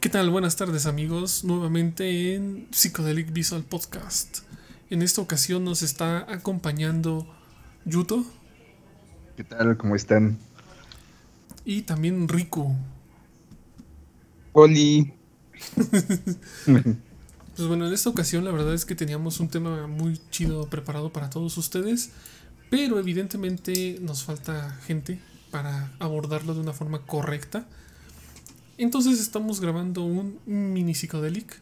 ¿Qué tal? Buenas tardes amigos, nuevamente en Psychedelic Visual Podcast. En esta ocasión nos está acompañando Yuto. ¿Qué tal? ¿Cómo están? Y también Riku. Oli. pues bueno, en esta ocasión la verdad es que teníamos un tema muy chido preparado para todos ustedes, pero evidentemente nos falta gente para abordarlo de una forma correcta. Entonces estamos grabando un mini psicodelic.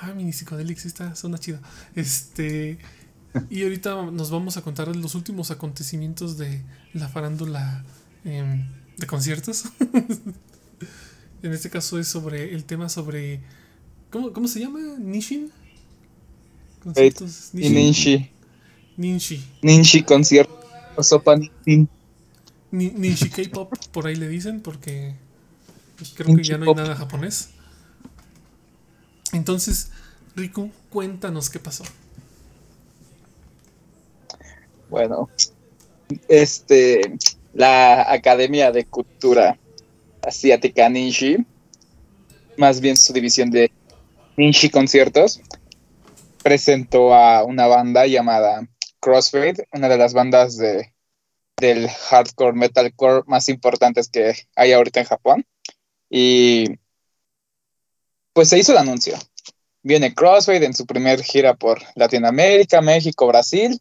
Ah, mini psicodelic, sí está, suena chido. Este. Y ahorita nos vamos a contar los últimos acontecimientos de la farándula em, de conciertos. en este caso es sobre el tema sobre. ¿Cómo, se llama? ¿Nishin? Conciertos. Ninshi. Ninshi. Ninshi concierto. Sopa Ninshi K-pop, por ahí le dicen, porque creo que ya no hay nada japonés. Entonces, Riku, cuéntanos qué pasó. Bueno, este, la Academia de Cultura Asiática Ninji, más bien su división de Ninji Conciertos, presentó a una banda llamada Crossfade, una de las bandas de, del hardcore metalcore más importantes que hay ahorita en Japón. Y pues se hizo el anuncio. Viene Crossfade en su primer gira por Latinoamérica, México, Brasil.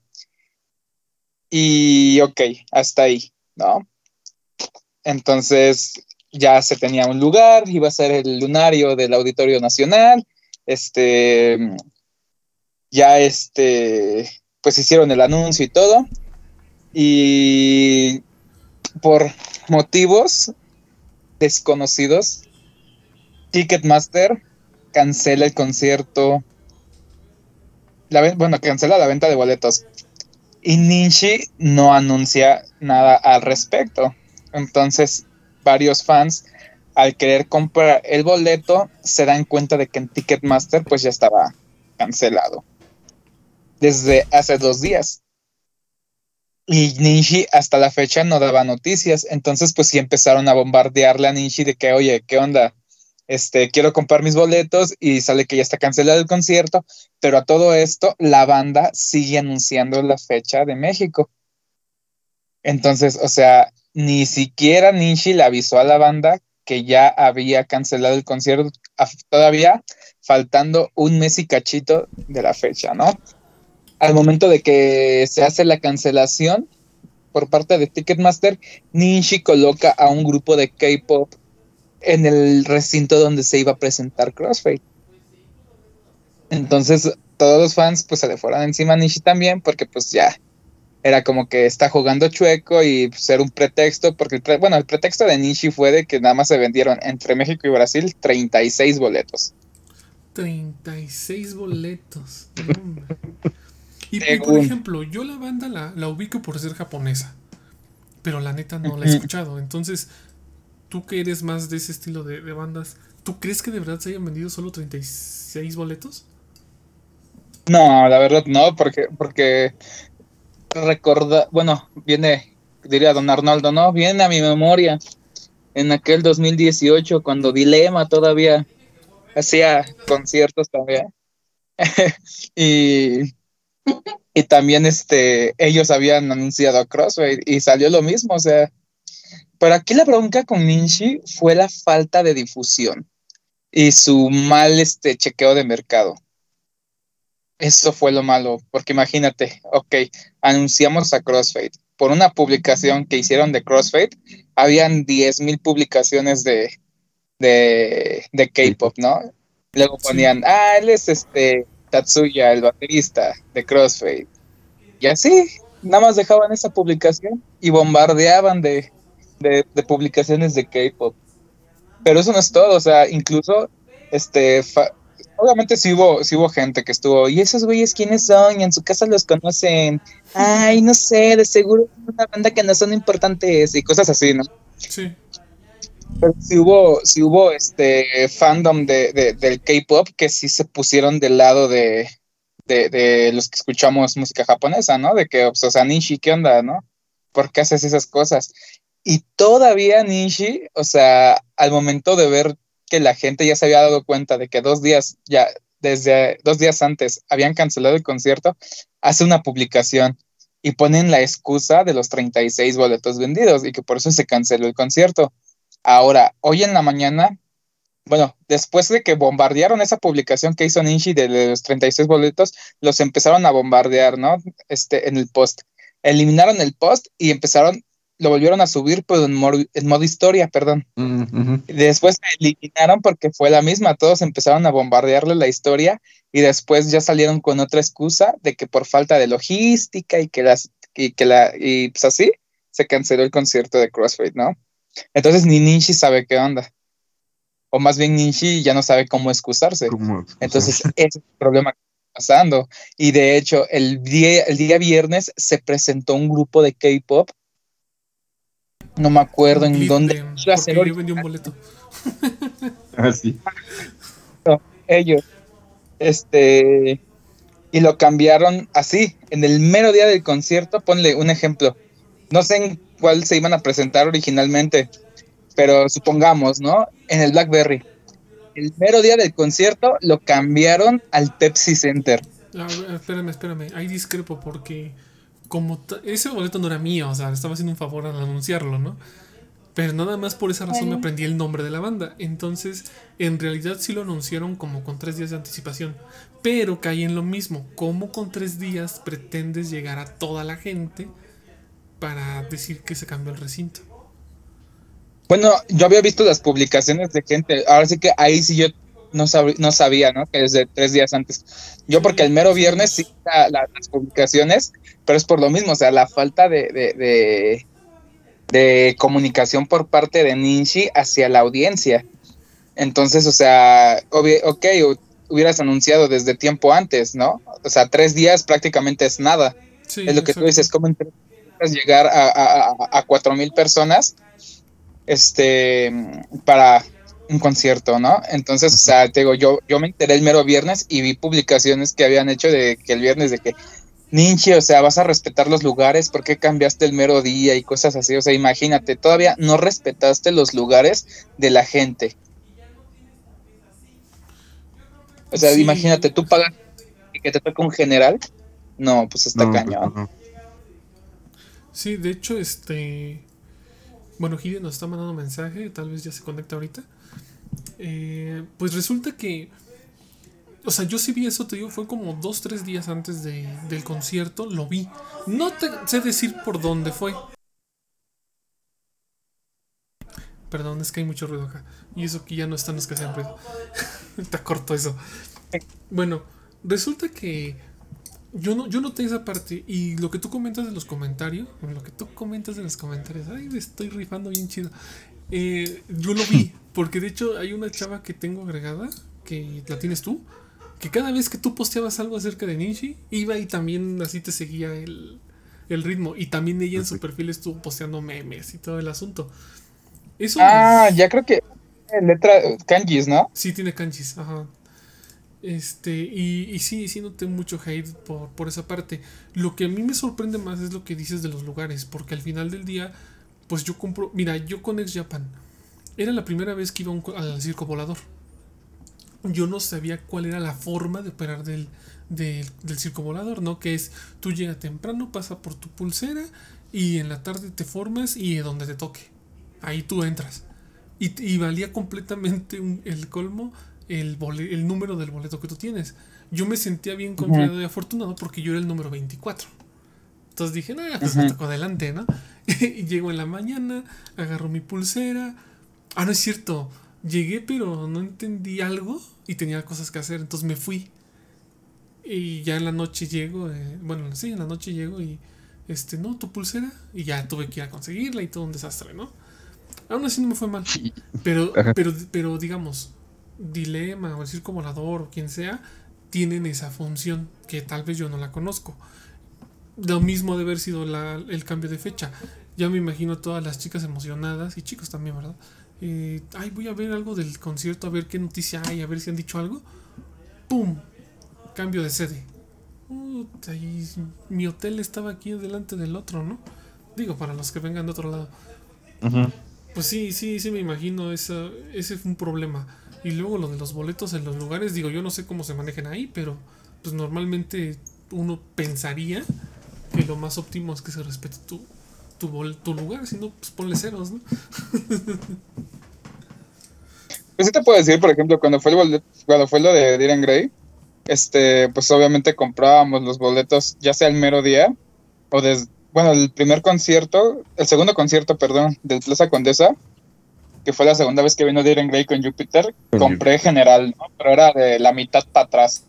Y ok, hasta ahí, ¿no? Entonces ya se tenía un lugar, iba a ser el lunario del Auditorio Nacional. Este, ya este, pues hicieron el anuncio y todo. Y por motivos desconocidos, Ticketmaster cancela el concierto. La, bueno, cancela la venta de boletos. Y Ninshi no anuncia nada al respecto. Entonces, varios fans, al querer comprar el boleto, se dan cuenta de que en Ticketmaster pues ya estaba cancelado. Desde hace dos días. Y Ninji hasta la fecha no daba noticias. Entonces, pues sí empezaron a bombardearle a Ninji de que, oye, ¿qué onda? Este, quiero comprar mis boletos y sale que ya está cancelado el concierto, pero a todo esto la banda sigue anunciando la fecha de México. Entonces, o sea, ni siquiera Ninji le avisó a la banda que ya había cancelado el concierto, todavía faltando un mes y cachito de la fecha, ¿no? Al momento de que se hace la cancelación por parte de Ticketmaster, Ninji coloca a un grupo de K-pop en el recinto donde se iba a presentar Crossfade. Entonces, todos los fans pues se le fueron encima a Ninji también porque pues ya era como que está jugando chueco y era un pretexto, porque bueno, el pretexto de Ninji fue de que nada más se vendieron entre México y Brasil 36 boletos. 36 boletos. Y, por ejemplo, yo la banda la, ubico por ser japonesa, pero la neta no la he escuchado. Entonces, tú que eres más de ese estilo de, bandas, ¿tú crees que de verdad se hayan vendido solo 36 boletos? No, la verdad no, porque, porque recorda, bueno, viene, diría don Arnoldo, ¿no? Viene a mi memoria en aquel 2018 cuando Dilema todavía hacía conciertos también. y y también este, ellos habían anunciado a Crossfade y salió lo mismo, o sea. Pero aquí la bronca con Ninji fue la falta de difusión y su mal este, chequeo de mercado. Eso fue lo malo, porque imagínate, ok, anunciamos a Crossfade. Por una publicación que hicieron de Crossfade, habían 10.000 publicaciones de, de, de K-pop, ¿no? Luego ponían, ah, él es este Tatsuya, el baterista de Crossfade. Y así, nada más dejaban esa publicación y bombardeaban de, publicaciones de K-pop. Pero eso no es todo, o sea, incluso, este, obviamente sí hubo, sí hubo gente que estuvo, ¿y esos güeyes quiénes son? Y en su casa los conocen. Ay, no sé, de seguro una banda que no son importantes y cosas así, ¿no? Sí. Sí hubo, sí hubo este fandom de, del K-pop que sí se pusieron del lado de, los que escuchamos música japonesa, ¿no? De que, pues, o sea, Nishi, ¿qué onda, no? ¿Por qué haces esas cosas? Y todavía Nishi, o sea, al momento de ver que la gente ya se había dado cuenta de que dos días ya, desde dos días antes habían cancelado el concierto, hace una publicación y ponen la excusa de los 36 boletos vendidos y que por eso se canceló el concierto. Ahora, hoy en la mañana, bueno, después de que bombardearon esa publicación que hizo Ninji de los 36 boletos, los empezaron a bombardear, ¿no? Este, en el post. Eliminaron el post y empezaron lo volvieron a subir, pero en, modo historia, perdón. Mm, después se eliminaron porque fue la misma, todos empezaron a bombardearle la historia y después ya salieron con otra excusa de que por falta de logística y que las y que la y pues así se canceló el concierto de CrossFit, ¿no? Entonces ni Ninji sabe qué onda. O más bien Ninji ya no sabe cómo excusarse. Entonces ese es el problema que está pasando. Y de hecho, el día, el día viernes se presentó un grupo de K-pop no me acuerdo en dónde. Porque yo vendí un boleto. ah, sí. ellos. Este. Y lo cambiaron así, en el mero día del concierto. Ponle un ejemplo. No sé en cuál se iban a presentar originalmente, pero supongamos, ¿no? En el Blackberry. El mero día del concierto lo cambiaron al Pepsi Center. Ah, espérame, espérame. Ahí discrepo porque como ese boleto no era mío, o sea, estaba haciendo un favor al anunciarlo, ¿no? Pero nada más por esa razón me aprendí el nombre de la banda. Entonces, en realidad sí lo anunciaron como con tres días de anticipación. Pero caí en lo mismo. ¿Cómo con tres días pretendes llegar a toda la gente para decir que se cambió el recinto? Bueno, yo había visto las publicaciones de gente. Ahora sí que ahí sí yo no, no sabía, ¿no? Que desde tres días antes. Yo porque el mero viernes sí las publicaciones pero es por lo mismo, o sea, la falta de, de, comunicación por parte de Ninji hacia la audiencia. Entonces, o sea, ok, hubieras anunciado desde tiempo antes, ¿no? O sea, tres días prácticamente es nada. es lo que tú dices, ¿cómo llegar a, cuatro mil personas este, para un concierto, ¿no? Entonces, o sea, te digo, yo, yo me enteré el mero viernes y vi publicaciones que habían hecho de que el viernes de que Ninchi, o sea, vas a respetar los lugares, ¿por qué cambiaste el mero día y cosas así? O sea, imagínate, todavía no respetaste los lugares de la gente. O sea, imagínate, tú pagas y que te toque un general. No, pues está cañón. Sí, de hecho, este. Bueno, Gide nos está mandando un mensaje, tal vez ya se conecta ahorita. Eh, pues resulta que o sea, yo sí vi eso, te digo, fue como dos, tres días antes de, del concierto, lo vi. No te sé decir por dónde fue. Perdón, es que hay mucho ruido acá. Y eso que ya no están los que hacen ruido. Está corto eso. Bueno, resulta que yo no, yo noté esa parte. Y lo que tú comentas de los comentarios, lo que tú comentas de los comentarios, ay, me estoy rifando bien chido. Eh, yo lo vi, porque de hecho hay una chava que tengo agregada, que la tienes tú, que cada vez que tú posteabas algo acerca de Ninji, iba y también así te seguía el, ritmo. Y también ella en su perfil estuvo posteando memes y todo el asunto. Eso ah, ya creo que letra kanjis, ¿no? Sí, tiene kanjis, ajá. Este, y, y sí, sí noté mucho hate por, por esa parte. Lo que a mí me sorprende más es lo que dices de los lugares, porque al final del día, pues yo compro, mira, yo con Ex Japan, era la primera vez que iba al circo volador yo no sabía cuál era la forma de operar del, del, circo volador, ¿no? Que es, tú llegas temprano, pasa por tu pulsera y en la tarde te formas y donde te toque. Ahí tú entras. Y, valía completamente el colmo el, el número del boleto que tú tienes. Yo me sentía bien confiado y afortunado porque yo era el número 24. Entonces dije, nada, pues me tocó adelante, ¿no? y llego en la mañana, agarro mi pulsera. Ah, no es cierto. Llegué, pero no entendí algo y tenía cosas que hacer, entonces me fui. Y ya en la noche llego, eh, bueno, sí, en la noche llego y, este, no, tu pulsera, y ya tuve que ir a conseguirla y todo un desastre, ¿no? Aún así no me fue mal. Pero, pero, pero digamos, Dilema o el Circo Volador o quien sea, tienen esa función que tal vez yo no la conozco. Lo mismo de haber sido el cambio de fecha. Ya me imagino todas las chicas emocionadas y chicos también, ¿verdad? Eh, ay, voy a ver algo del concierto, a ver qué noticia hay, a ver si han dicho algo. ¡Pum! Cambio de sede. mi hotel estaba aquí delante del otro, ¿no? Digo, para los que vengan de otro lado. Pues sí, sí, sí me imagino, esa, ese fue un problema. Y luego lo de los boletos en los lugares, digo, yo no sé cómo se manejan ahí, pero pues normalmente uno pensaría que lo más óptimo es que se respete tu, tu, bol- tu lugar, si no, pues ponle ceros, ¿no? Pues sí te puedo decir, por ejemplo, cuando fue el bolet- cuando fue lo de Diren Grey, este, pues obviamente comprábamos los boletos ya sea el mero día o des, bueno, el primer concierto, el segundo concierto, perdón, del Plaza Condesa, que fue la segunda vez que vino Diren Grey con Júpiter, Con compré general, ¿no? Pero era de la mitad para atrás.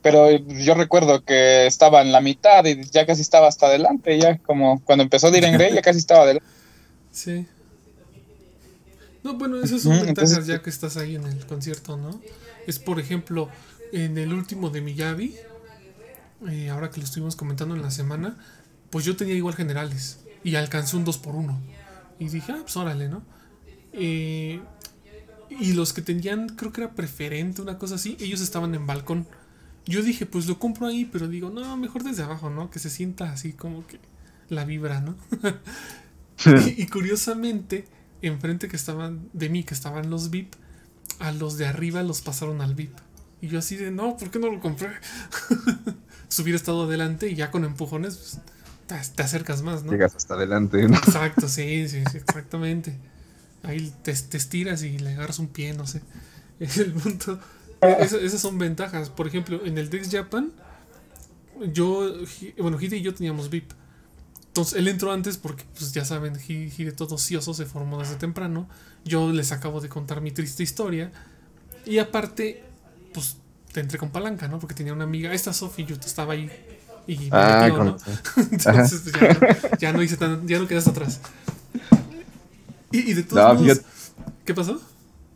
Pero yo recuerdo que estaba en la mitad y ya casi estaba hasta adelante, ya como cuando empezó Diren Grey ya casi estaba adelante. Sí. No, bueno, esas son ventajas entonces- ya que estás ahí en el concierto, ¿no? Es por ejemplo, en el último de Miyavi, eh, ahora que lo estuvimos comentando en la semana, pues yo tenía igual generales y alcancé un 2 por 1 Y dije, ah, pues órale, ¿no? Eh, y los que tenían, creo que era preferente, una cosa así, ellos estaban en balcón. Yo dije, pues lo compro ahí, pero digo, no, mejor desde abajo, ¿no? Que se sienta así como que la vibra, ¿no? y, y curiosamente, enfrente que estaban de mí, que estaban los VIP, a los de arriba los pasaron al VIP. Y yo así de, no, ¿por qué no lo compré? Si hubiera estado adelante y ya con empujones, pues, te, te acercas más, ¿no? Llegas hasta adelante, ¿no? Exacto, sí, sí, sí, exactamente. Ahí te, te estiras y le agarras un pie, no sé. Es el punto. Esa- esas son ventajas. Por ejemplo, en el Dex Japan, yo, bueno, Hide y yo teníamos VIP. Entonces él entró antes porque, pues ya saben, Hi- Hide todo ocioso se formó desde temprano. Yo les acabo de contar mi triste historia. Y aparte, pues te entré con palanca, ¿no? Porque tenía una amiga, esta Sophie, yo estaba ahí. Y me Ah, metió, ¿no? Entonces, pues, ya, ya no hice tan, ya no quedaste atrás. Y, y de todos No, modos, fíjate. ¿qué pasó?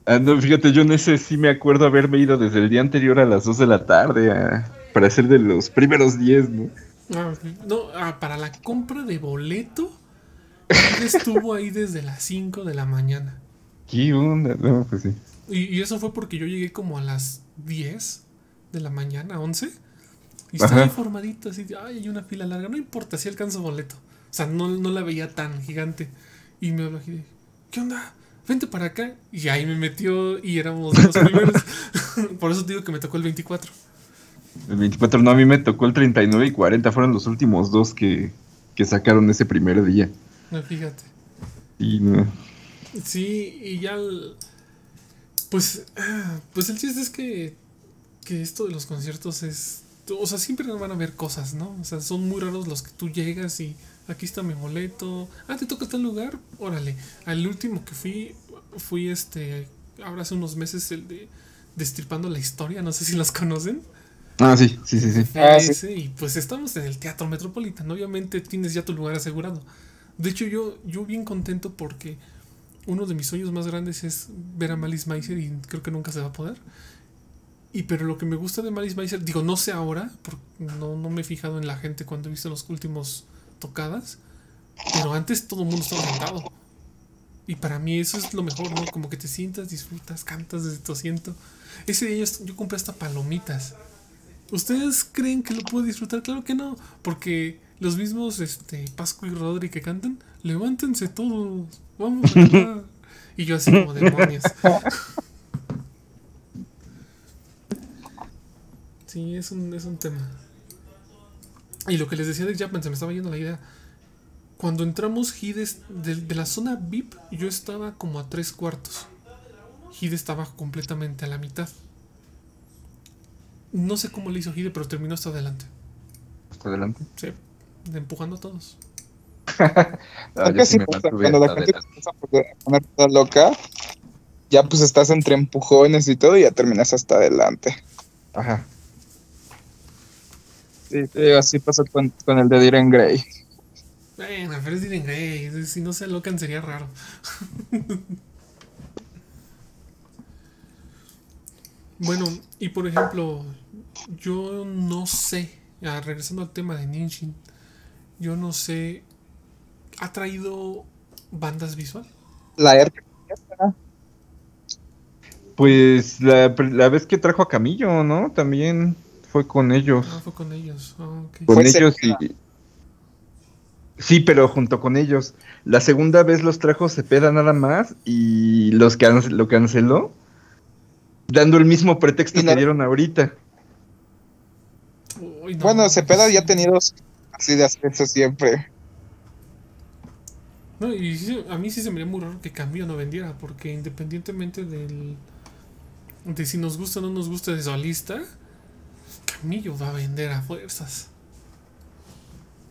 Ah, no, fíjate, yo en ese sí me acuerdo haberme ido desde el día anterior a las 2 de la tarde a- para ser de los primeros 10, ¿no? Ah, no, ah, para la compra de boleto, él estuvo ahí desde las 5 de la mañana. ¿Qué onda? No, pues sí. Y, y eso fue porque yo llegué como a las 10 de la mañana, 11. Y estaba Ajá. ahí formadito, así, ay, hay una fila larga. No importa, si alcanzo boleto. O sea, no, no la veía tan gigante. Y me habló aquí de, ¿qué onda? Vente para acá. Y ahí me metió y éramos los primeros. Por eso te digo que me tocó el 24. El 24, no, a mí me tocó el 39 y 40, fueron los últimos dos que, que sacaron ese primer día. No, fíjate. Y no. Sí, y ya. el- pues. Pues el chiste es que. Que esto de los conciertos es. O sea, siempre van a haber cosas, ¿no? O sea, son muy raros los que tú llegas y. Aquí está mi boleto. Ah, te toca tal lugar. Órale. Al último que fui. Fui este. Ahora hace unos meses el de. Destripando la historia. No sé si los conocen. Ah, sí, sí, sí, sí. Ah, sí. ese, y pues estamos en el Teatro Metropolitano. Obviamente tienes ya tu lugar asegurado. De hecho, yo, yo bien contento porque uno de mis sueños más grandes es ver a Malice Meiser y creo que nunca se va a poder. Y pero lo que me gusta de Malice Meiser, digo, no sé ahora, porque no, no me he fijado en la gente cuando he visto los últimos tocadas, pero antes todo el mundo estaba sentado. Y para mí eso es lo mejor, ¿no? Como que te sientas, disfrutas, cantas desde tu asiento. Ese día yo, yo compré hasta palomitas. ¿Ustedes creen que lo puedo disfrutar? Claro que no, porque los mismos este, Pascu y Rodri que cantan, levántense todos, vamos a. Y yo así como demonios. Sí, es un, es un tema. Y lo que les decía de Japan, se me estaba yendo la idea. Cuando entramos Hides de, de la zona VIP, yo estaba como a tres cuartos. Hide estaba completamente a la mitad. No sé cómo le hizo Hide, pero terminó hasta adelante. Hasta adelante. Sí, empujando a todos. Sí pasa, cuando la gente empieza a poner- a poner toda loca, ya pues estás entre empujones y todo y ya terminas hasta adelante. Ajá. Sí, te digo, así pasó con, con el de Diren Grey. Bueno, pero es Diren Grey. Si no se alocan sería raro. bueno, y por ejemplo, yo no sé, ah, regresando al tema de Ninshin, yo no sé, ¿ha traído bandas visual? La R. Pues la, la vez que trajo a Camillo, ¿no? También fue con ellos. Ah, fue con ellos. Ok. Con Fue ellos Cepeda. y. Sí, pero junto con ellos. La segunda vez los trajo Cepeda nada más y los can- lo canceló. Dando el mismo pretexto que dieron ahorita. Uy, no. Bueno, Cepeda ya ha tenido así de hacer eso siempre. No, y sí, a mí sí se me haría muy raro que Camillo no vendiera, porque independientemente del de si nos gusta o no nos gusta de solista, Camillo va a vender a fuerzas.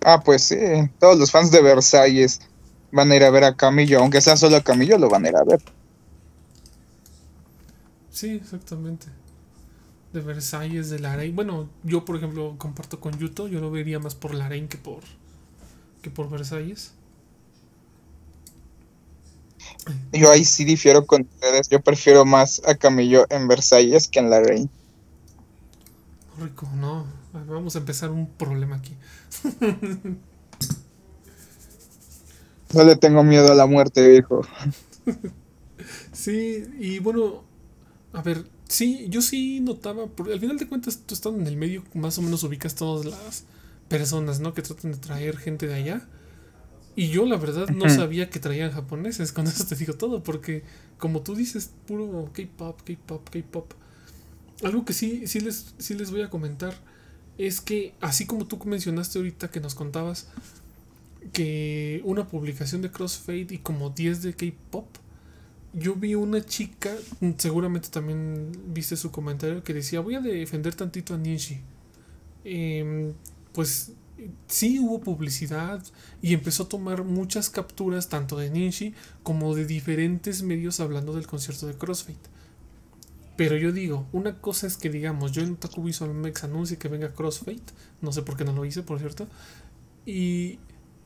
Ah, pues sí, todos los fans de Versalles van a ir a ver a Camillo, aunque sea solo a Camillo, lo van a ir a ver. Sí, exactamente. De Versalles, de Larain. Bueno, yo por ejemplo comparto con Yuto, yo lo vería más por Larain que por que por Versalles. Yo ahí sí difiero con ustedes, yo prefiero más a Camillo en Versalles que en la Reina. Rico, no. Vamos a empezar un problema aquí. No le tengo miedo a la muerte, viejo. Sí, y bueno, a ver, sí, yo sí notaba, porque al final de cuentas tú estando en el medio más o menos ubicas todas las personas, ¿no? Que tratan de traer gente de allá. Y yo la verdad no sabía que traían japoneses, con eso te digo todo, porque como tú dices, puro K-pop, K-pop, K-pop. Algo que sí, sí les, sí les voy a comentar es que así como tú mencionaste ahorita que nos contabas que una publicación de Crossfade y como 10 de K-pop, yo vi una chica, seguramente también viste su comentario, que decía, voy a defender tantito a Ninji. Em, pues sí hubo publicidad y empezó a tomar muchas capturas tanto de Ninji como de diferentes medios hablando del concierto de Crossfade. Pero yo digo, una cosa es que digamos, yo en Taku Visual Mex anuncie que venga Crossfade, no sé por qué no lo hice, por cierto, y,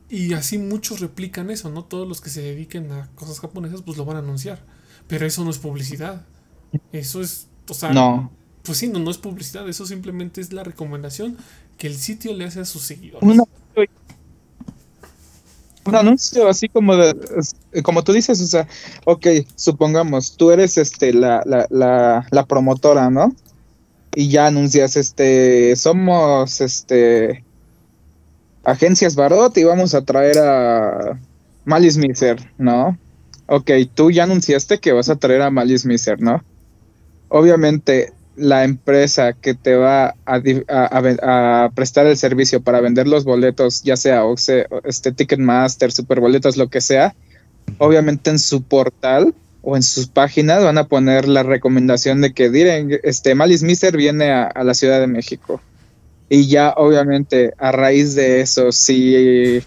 y así muchos replican eso, ¿no? Todos los que se dediquen a cosas japonesas, pues lo van a anunciar. Pero eso no es publicidad. Eso es, o sea, No. pues sí, no, no es publicidad, eso simplemente es la recomendación que el sitio le hace a sus seguidores. Un anuncio así como de, es- como tú dices, o sea, ok, supongamos, tú eres este la, la, la, la promotora, ¿no? Y ya anuncias, este, somos este agencias Barot y vamos a traer a Malice Miser, ¿no? Ok, tú ya anunciaste que vas a traer a Malice Miser, ¿no? Obviamente, la empresa que te va a, a- prestar el servicio para vender los boletos, ya sea Oxe, este Ticketmaster, Superboletos, lo que sea, obviamente en su portal o en sus páginas van a poner la recomendación de que diren, este Malice Miser viene a, la Ciudad de México. Y ya obviamente a raíz de eso, si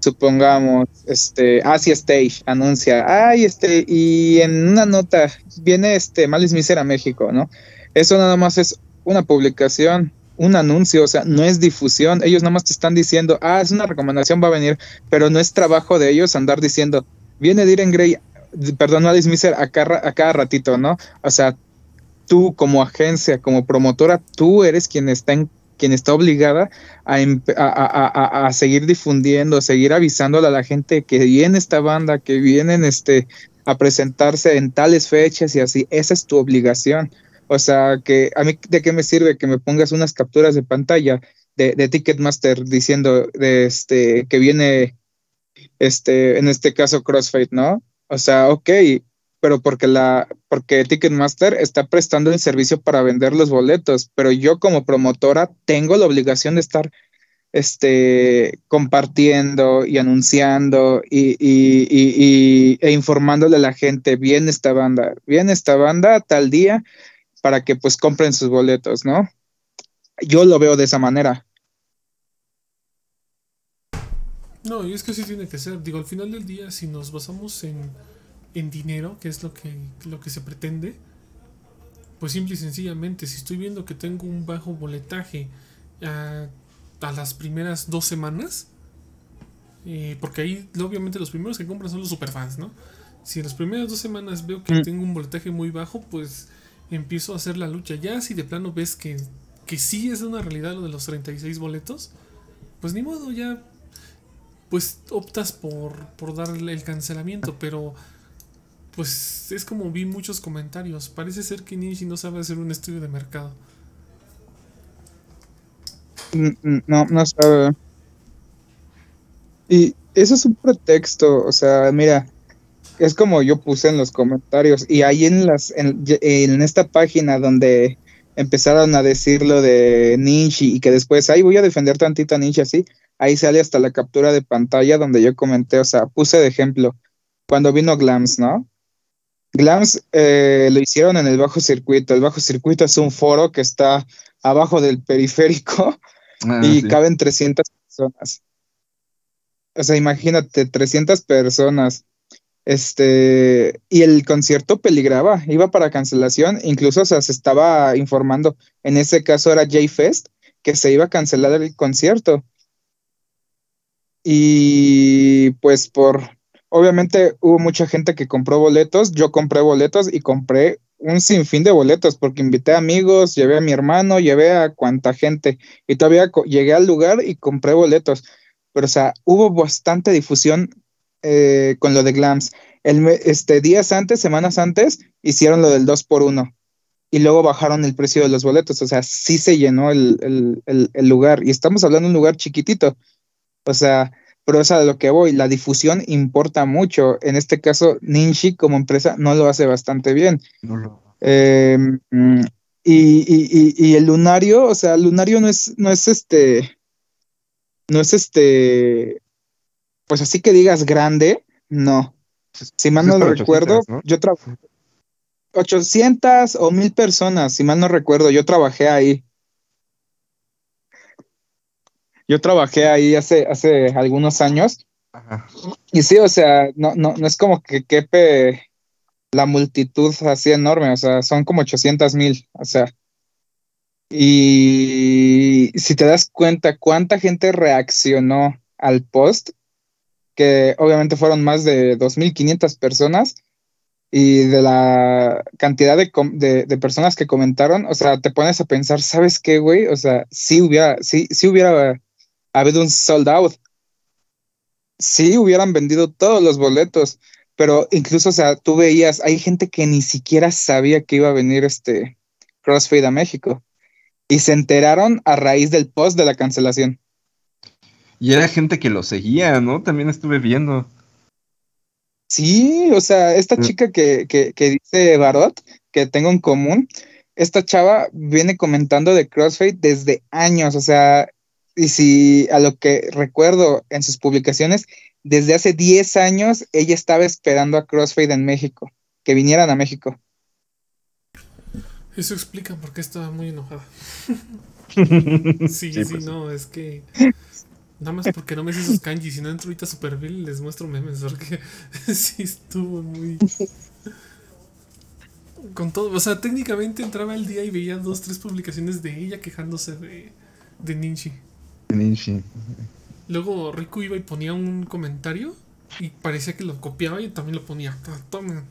supongamos, este, Asia Stage anuncia, ay, este, y en una nota viene este Malice Miser a México, ¿no? Eso nada más es una publicación, un anuncio, o sea, no es difusión. Ellos nada más te están diciendo, ah, es una recomendación, va a venir, pero no es trabajo de ellos andar diciendo, viene Diren Grey, perdón, Alice Miser a cada, a cada ratito, ¿no? O sea, tú como agencia, como promotora, tú eres quien está en quien está obligada a, a seguir difundiendo, a seguir avisándole a la gente que viene esta banda, que vienen este, a presentarse en tales fechas y así. Esa es tu obligación. O sea, que a mí de qué me sirve que me pongas unas capturas de pantalla de, Ticketmaster diciendo de este que viene este en este caso Crossfade, ¿no? O sea, ok, pero porque la porque Ticketmaster está prestando el servicio para vender los boletos, pero yo como promotora tengo la obligación de estar este compartiendo y anunciando y, y- y- y- e informándole a la gente viene esta banda, viene esta banda tal día para que pues compren sus boletos, ¿no? Yo lo veo de esa manera. No, y es que sí tiene que ser. Digo, al final del día, si nos basamos en, en dinero, que es lo que, lo que se pretende, pues simple y sencillamente, si estoy viendo que tengo un bajo boletaje a, a las primeras dos semanas, eh, porque ahí obviamente los primeros que compran son los superfans, ¿no? Si en las primeras dos semanas veo que Mm. tengo un boletaje muy bajo, pues empiezo a hacer la lucha. Ya si de plano ves que, que sí es una realidad lo de los 36 boletos, pues ni modo, ya pues optas por, por darle el cancelamiento, pero pues es como vi muchos comentarios. Parece ser que Ninji no sabe hacer un estudio de mercado. Mm, mm, No, no sabe. Y eso es un pretexto, o sea, mira, es como yo puse en los comentarios. Y ahí en las, en, en esta página donde empezaron a decir lo de Ninji y que después, ahí voy a defender tantito a Ninji así, ahí sale hasta la captura de pantalla donde yo comenté, o sea, puse de ejemplo, cuando vino Glams, ¿no? Glams eh, lo hicieron en el bajo circuito. El bajo circuito es un foro que está abajo del periférico ah, y caben 300 personas. O sea, imagínate, 300 personas. Este, y el concierto peligraba, iba para cancelación, incluso se estaba informando, en ese caso era J-Fest, que se iba a cancelar el concierto. Y pues por, obviamente hubo mucha gente que compró boletos, yo compré boletos y compré un sinfín de boletos porque invité amigos, llevé a mi hermano, llevé a cuanta gente y todavía llegué al lugar y compré boletos. Pero, o sea, hubo bastante difusión eh, con lo de Glams. El, este, días antes, semanas antes, hicieron lo del 2 por 1 y luego bajaron el precio de los boletos. O sea, sí se llenó el, el lugar y estamos hablando de un lugar chiquitito. O sea, pero es a lo que voy, la difusión importa mucho. En este caso, Ninji como empresa no lo hace bastante bien. Em, y, el lunario, o sea, el lunario no es, no es este, no es este, pues así que digas grande, no. Si mal no lo recuerdo, yo trabajé 800 o 1000 personas, si mal no recuerdo, yo trabajé ahí. Yo trabajé ahí hace, hace algunos años. Y sí, o sea, no, no, no es como que quepe la multitud así enorme, o sea, son como 800 mil, o sea. Y si te das cuenta cuánta gente reaccionó al post, que obviamente fueron más de 2.500 personas, y de la cantidad de, de, personas que comentaron, o sea, te pones a pensar, ¿sabes qué, güey? O sea, sí hubiera, sí, sí hubiera ha habido un sold out. Sí, hubieran vendido todos los boletos, pero incluso, o sea, tú veías, hay gente que ni siquiera sabía que iba a venir este Crossfade a México y se enteraron a raíz del post de la cancelación. Y era gente que lo seguía, ¿no? También estuve viendo. Sí, o sea, esta mm. chica que, que, que dice Barot, que tengo en común, esta chava viene comentando de Crossfade desde años, o sea, y si a lo que recuerdo en sus publicaciones, desde hace 10 años ella estaba esperando a Crossfade en México, que vinieran a México. Eso explica por qué estaba muy enojada. sí, sí, pues no, es que. Nada más porque no me hice sus kanji, si no entro ahorita a su perfil y les muestro memes, porque sí estuvo muy. Con todo, o sea, técnicamente entraba el día y veía dos, tres publicaciones de ella quejándose de, de Ninchi. Luego Riku iba y ponía un comentario y parecía que lo copiaba y también lo ponía. Toma.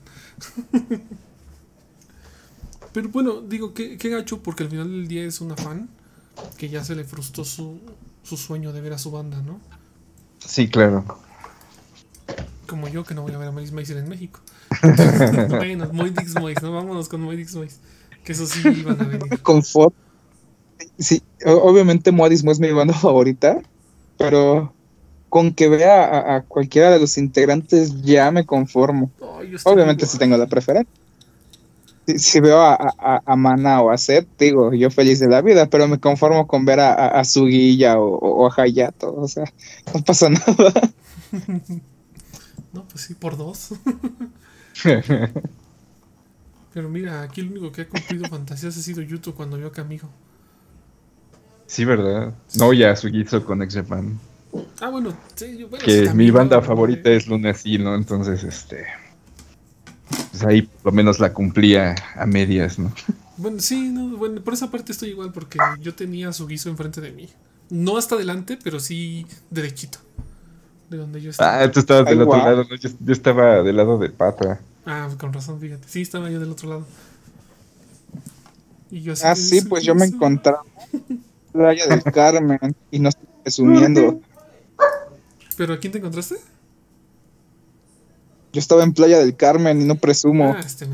Pero bueno, digo, qué, qué gacho porque al final del día es una fan que ya se le frustró su, su sueño de ver a su banda, ¿no? Sí, claro. Como yo que no voy a ver a Maris Meiser en México. bueno, Moidix Mois, ¿no? Vámonos con Moidix Mois. Que eso sí iban a venir. Confort sí, obviamente Modismo es mi banda favorita, pero con que vea a, cualquiera de los integrantes ya me conformo. obviamente si tengo la preferencia. Si, veo a, a, Mana o a Seth, digo, yo feliz de la vida, pero me conformo con ver a, a, Sugilla o, a Hayato, o sea, no pasa nada. no, pues sí, por dos. pero mira, aquí el único que ha cumplido fantasías ha sido Yuto cuando vio a Kamijo. Sí, ¿verdad? No, ya su guiso con Ex Japan. Ah, bueno, sí, bueno, Que mi banda favorita es Lunacy, ¿no? Entonces, este. Pues ahí por lo menos la cumplía a medias, ¿no? Bueno, sí, no, bueno, por esa parte estoy igual, porque yo tenía su guiso enfrente de mí. No hasta adelante, pero sí derechito. De donde yo estaba. Ah, tú estabas del otro lado, ¿no? Yo, estaba del lado de Pata. Ah, con razón, fíjate. Sí, estaba yo del otro lado. Y yo así ah, sí, pues yo me encontraba Playa del Carmen y no estoy presumiendo. ¿Pero a quién te encontraste? Yo estaba en Playa del Carmen y no presumo. Ah, este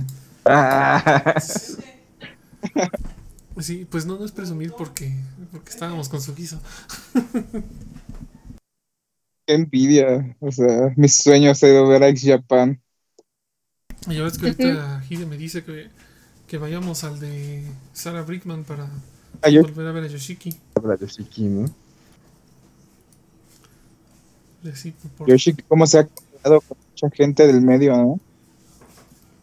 Sí, pues no, no es presumir porque, porque estábamos con su guiso. Qué envidia. O sea, mis sueños he ido ver a X Japan. Y ahora es que ahorita Hide me dice que, que vayamos al de Sarah Brickman para Ah, volver a ver a Yoshiki. Habla de Shiki, ¿no? Sí, por- Yoshi, ¿cómo se ha con mucha gente del medio, no?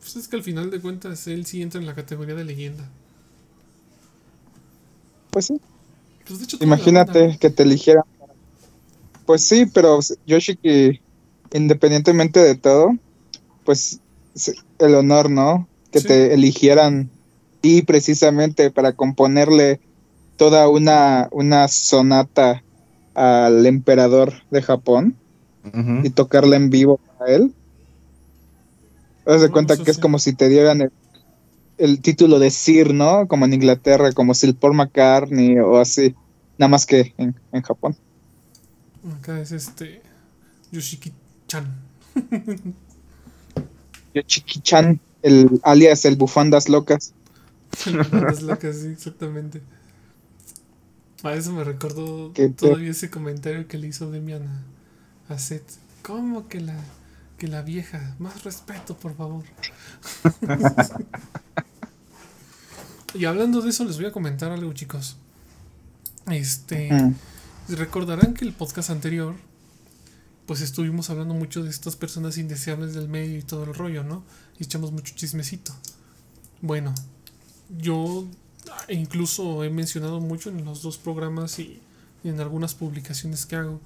Pues es que al final de cuentas él sí entra en la categoría de leyenda. Pues sí. Pues de hecho, Imagínate que te eligieran. Pues sí, pero Yoshi, que independientemente de todo, pues el honor, ¿no? Que Sí. te eligieran y precisamente para componerle toda una, una sonata al emperador de Japón Y tocarla en vivo para él. Haz de No, cuenta eso que es como si te dieran el, el título de Sir, ¿no? Como en Inglaterra, como Sir Paul McCartney o así. Nada más que en, en Japón. Acá es este. Yoshiki-chan. Yoshiki-chan, el alias el bufandas locas. Las locas, sí, exactamente. A eso me recordó todavía ese comentario que le hizo Demian a, a Seth. ¿Cómo que la, que la vieja? Más respeto, por favor. y hablando de eso, les voy a comentar algo, chicos. Este. Mm. Recordarán que el podcast anterior, pues estuvimos hablando mucho de estas personas indeseables del medio y todo el rollo, ¿no? Y echamos mucho chismecito. Bueno, yo incluso he mencionado mucho en los dos programas y, y en algunas publicaciones que hago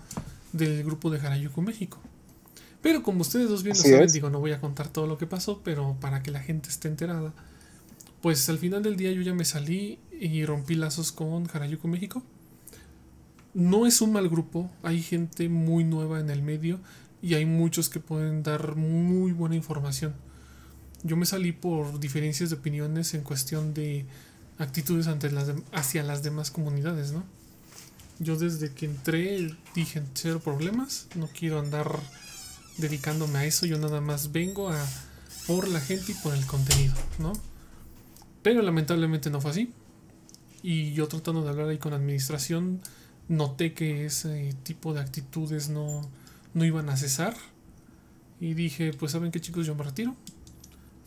del grupo de Harajuku México. Pero como ustedes dos bien lo saben, es. digo, no voy a contar todo lo que pasó, pero para que la gente esté enterada. Pues al final del día yo ya me salí y rompí lazos con Harajuku México. No es un mal grupo, hay gente muy nueva en el medio y hay muchos que pueden dar muy buena información. Yo me salí por diferencias de opiniones en cuestión de actitudes ante las hacia las demás comunidades, ¿no? Yo desde que entré dije cero problemas, no quiero andar dedicándome a eso, yo nada más vengo a por la gente y por el contenido, ¿no? Pero lamentablemente no fue así. Y yo tratando de hablar ahí con administración, noté que ese tipo de actitudes no, no iban a cesar. Y dije, pues saben qué chicos, yo me retiro.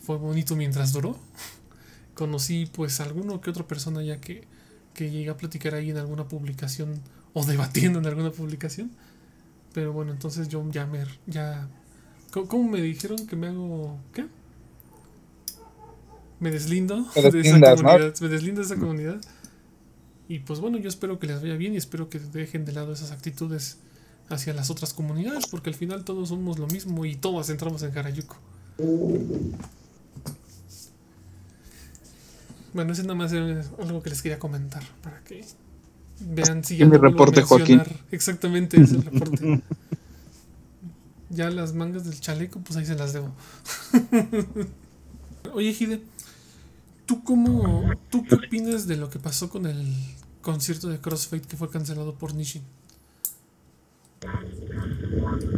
Fue bonito mientras duró. Conocí pues alguno que otra persona ya que, que llegué a platicar ahí en alguna publicación o debatiendo en alguna publicación. Pero bueno, entonces yo ya me... Ya, ¿cómo, cómo me dijeron que me hago... ¿Qué? Me deslindo de esa comunidad. Me deslindo de esa comunidad. Y pues bueno, yo espero que les vaya bien y espero que dejen de lado esas actitudes hacia las otras comunidades, porque al final todos somos lo mismo y todos entramos en Harajuku. Bueno, ese nada más era algo que les quería comentar para que vean si ya Mi reporte, Joaquín. mencionar Exactamente ese reporte. ya las mangas del chaleco, pues ahí se las debo. Oye, Hide, ¿tú cómo, tú qué opinas de lo que pasó con el concierto de Crossfade que fue cancelado por Nishin?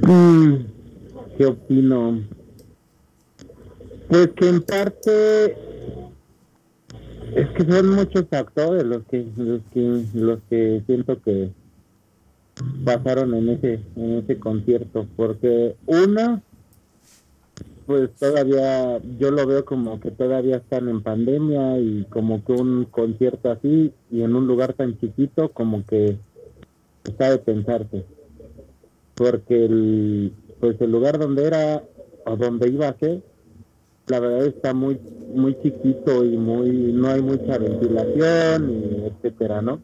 Mm, ¿Qué opino? Pues que en parte es que son muchos factores los que los que los que siento que pasaron en ese en ese concierto porque una pues todavía yo lo veo como que todavía están en pandemia y como que un concierto así y en un lugar tan chiquito como que está de pensarse porque el pues el lugar donde era o donde iba a la verdad está muy muy chiquito y muy no hay mucha ventilación y etcétera no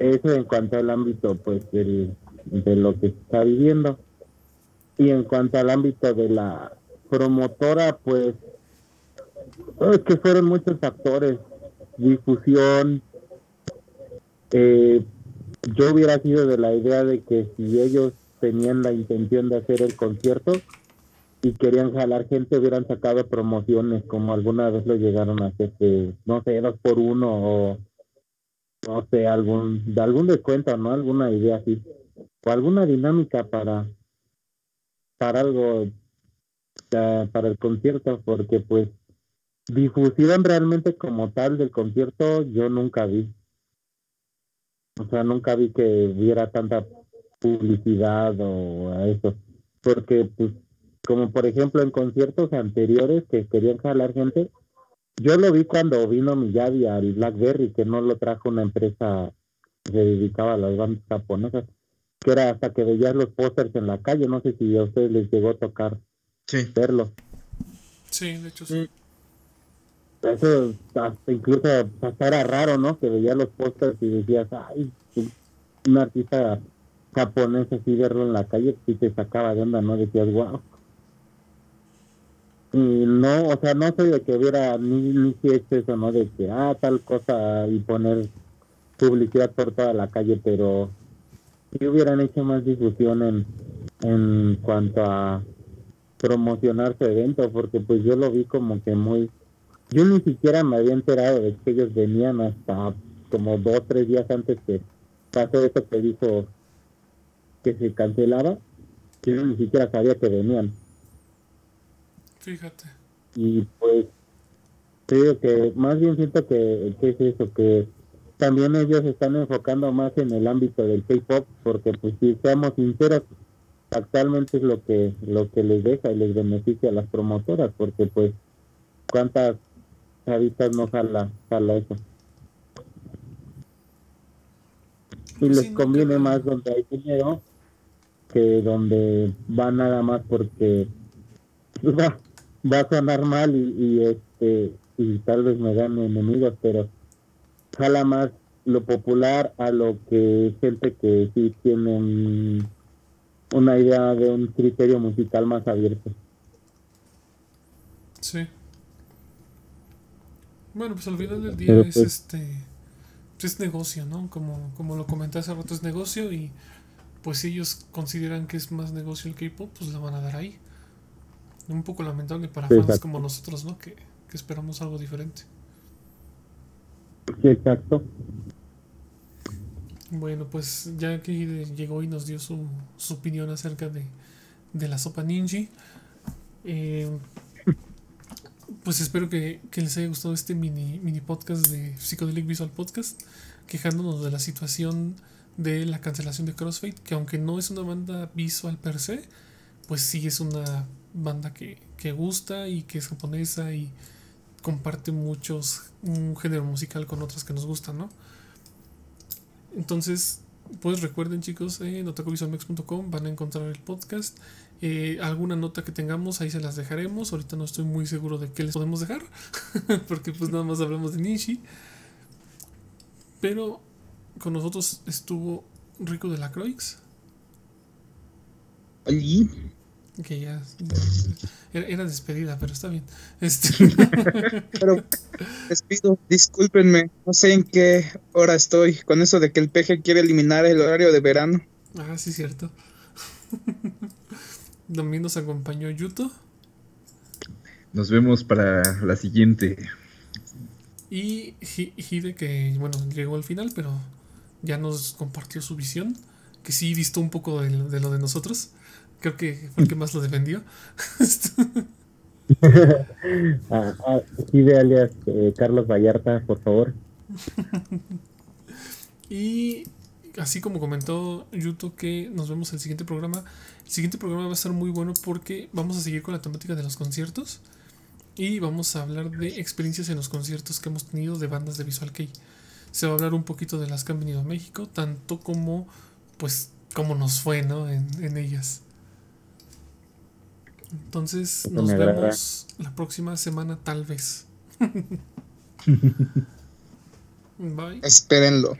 eso en cuanto al ámbito pues de lo que se está viviendo. Y en cuanto al ámbito de la promotora pues es que fueron muchos factores difusión eh, yo hubiera sido de la idea de que si ellos tenían la intención de hacer el concierto y querían jalar gente, hubieran sacado promociones como alguna vez lo llegaron a hacer, que, no sé, dos por uno o no sé, algún, de algún descuento, ¿no? Alguna idea así. O alguna dinámica para, para algo, para el concierto, porque pues difusión realmente como tal del concierto yo nunca vi. O sea, nunca vi que hubiera tanta publicidad o a eso. Porque, pues, como por ejemplo en conciertos anteriores que querían jalar gente, yo lo vi cuando vino Miyagi al Blackberry, que no lo trajo una empresa que se dedicaba a las bandas japonesas, que era hasta que veías los pósters en la calle, no sé si a ustedes les llegó a tocar Sí. verlo. Sí, de hecho sí. Eso hasta incluso hasta era raro, ¿no? Que veías los pósters y decías, ay, un artista japonés así verlo en la calle, y te sacaba de onda, ¿no? Decías, wow. Y no, o sea, no sé de que hubiera ni, ni si hecho eso, ¿no? De que, ah, tal cosa y poner publicidad por toda la calle, pero si hubieran hecho más difusión en, en cuanto a promocionar su evento, porque pues yo lo vi como que muy... Yo ni siquiera me había enterado de que ellos venían hasta como dos, tres días antes que pasó eso que dijo que se cancelaba. Yo ni siquiera sabía que venían. Fíjate. Y pues, te digo que más bien siento que, que es eso, que también ellos están enfocando más en el ámbito del K-pop, porque pues si seamos sinceros, actualmente es lo que lo que les deja y les beneficia a las promotoras, porque pues cuántas chavitas no jala, jala eso. Y Pues les conviene más donde hay dinero que donde va nada más porque va, va a sonar mal y, y este y tal vez me gane enemigos, pero jala más lo popular a lo que gente que sí tiene un- una idea de un criterio musical más abierto. Sí. Bueno, pues al final del día Pero, es pues- este. pues es negocio, ¿no? Como, como lo comenté hace rato, es negocio y pues si ellos consideran que es más negocio el K-pop, pues le van a dar ahí. Un poco lamentable para fans como nosotros, ¿no? Que, que esperamos algo diferente. Exacto. Bueno, pues ya que llegó y nos dio su, su opinión acerca de, de la sopa ninji, eh, pues espero que, que les haya gustado este mini, mini podcast de Psychedelic Visual Podcast, quejándonos de la situación de la cancelación de Crossfade, que aunque no es una banda visual per se, pues sí es una banda que, que gusta y que es japonesa y comparte muchos, un género musical con otras que nos gustan, ¿no? Entonces, pues recuerden chicos, en van a encontrar el podcast. Eh, alguna nota que tengamos, ahí se las dejaremos. Ahorita no estoy muy seguro de qué les podemos dejar, porque pues nada más hablamos de Nishi. Pero con nosotros estuvo Rico de la Croix, Allí. Que ya era, era despedida, pero está bien. Este, Pero les pido, discúlpenme, no sé en qué hora estoy con eso de que el PG quiere eliminar el horario de verano. ah, sí, cierto. También nos acompañó Yuto. Nos vemos para la siguiente. Y Hi- Hide, que bueno, llegó al final, pero ya nos compartió su visión, que sí visto un poco de, lo- de lo de nosotros. Creo que fue el que más lo defendió. Ah, ah, sí, de alias eh, Carlos Vallarta, por favor. y así como comentó Yuto que nos vemos en el siguiente programa, el siguiente programa va a estar muy bueno porque vamos a seguir con la temática de los conciertos y vamos a hablar de experiencias en los conciertos que hemos tenido de bandas de Visual Kei. Se va a hablar un poquito de las que han venido a México, tanto como pues cómo nos fue, ¿no? En, en ellas. Entonces Eso nos vemos la próxima semana tal vez. Bye. Espérenlo.